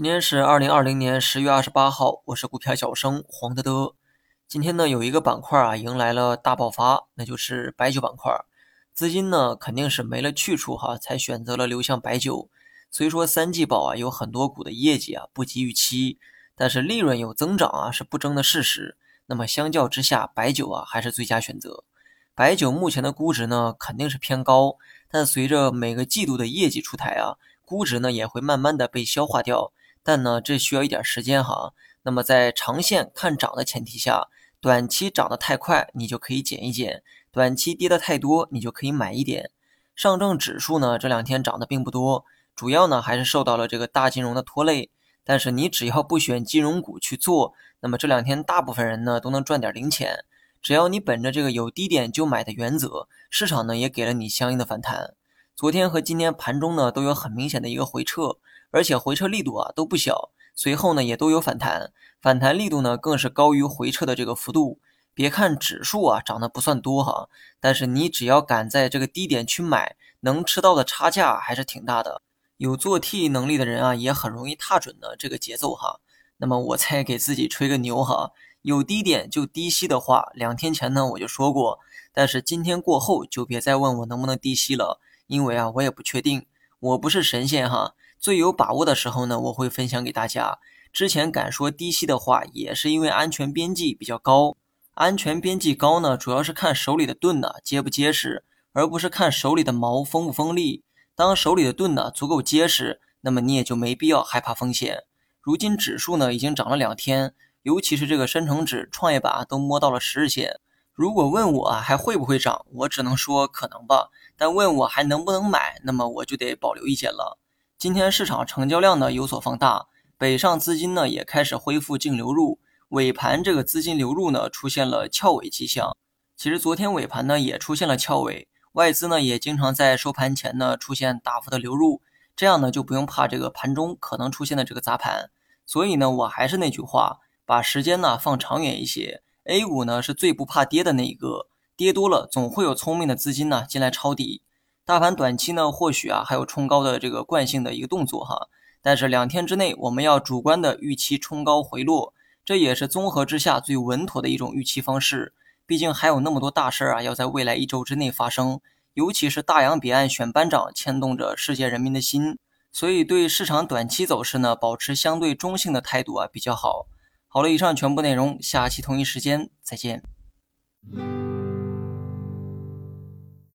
今天是二零二零年十月二十八号，我是股票小生黄德德。今天呢，有一个板块啊，迎来了大爆发，那就是白酒板块。资金呢，肯定是没了去处哈，才选择了流向白酒。虽说三季报啊，有很多股的业绩啊不及预期，但是利润有增长啊，是不争的事实。那么相较之下，白酒啊还是最佳选择。白酒目前的估值呢，肯定是偏高，但随着每个季度的业绩出台啊，估值呢也会慢慢的被消化掉。但呢，这需要一点时间哈。那么在长线看涨的前提下，短期涨得太快，你就可以减一减；短期跌得太多，你就可以买一点。上证指数呢，这两天涨得并不多，主要呢还是受到了这个大金融的拖累。但是你只要不选金融股去做，那么这两天大部分人呢都能赚点零钱。只要你本着这个有低点就买的原则，市场呢也给了你相应的反弹。昨天和今天盘中呢都有很明显的一个回撤。而且回撤力度啊都不小，随后呢也都有反弹，反弹力度呢更是高于回撤的这个幅度。别看指数啊涨得不算多哈，但是你只要敢在这个低点去买，能吃到的差价还是挺大的。有做 T 能力的人啊，也很容易踏准的这个节奏哈。那么我再给自己吹个牛哈，有低点就低吸的话，两天前呢我就说过，但是今天过后就别再问我能不能低吸了，因为啊我也不确定，我不是神仙哈。最有把握的时候呢，我会分享给大家。之前敢说低吸的话，也是因为安全边际比较高。安全边际高呢，主要是看手里的盾呢结不结实，而不是看手里的毛锋不锋利。当手里的盾呢足够结实，那么你也就没必要害怕风险。如今指数呢已经涨了两天，尤其是这个深成指、创业板都摸到了十日线。如果问我还会不会涨，我只能说可能吧。但问我还能不能买，那么我就得保留意见了。今天市场成交量呢有所放大，北上资金呢也开始恢复净流入，尾盘这个资金流入呢出现了翘尾迹象。其实昨天尾盘呢也出现了翘尾，外资呢也经常在收盘前呢出现大幅的流入，这样呢就不用怕这个盘中可能出现的这个砸盘。所以呢我还是那句话，把时间呢放长远一些，A 股呢是最不怕跌的那一个，跌多了总会有聪明的资金呢进来抄底。大盘短期呢，或许啊还有冲高的这个惯性的一个动作哈，但是两天之内我们要主观的预期冲高回落，这也是综合之下最稳妥的一种预期方式。毕竟还有那么多大事儿啊要在未来一周之内发生，尤其是大洋彼岸选班长牵动着世界人民的心，所以对市场短期走势呢保持相对中性的态度啊比较好。好了，以上全部内容，下期同一时间再见。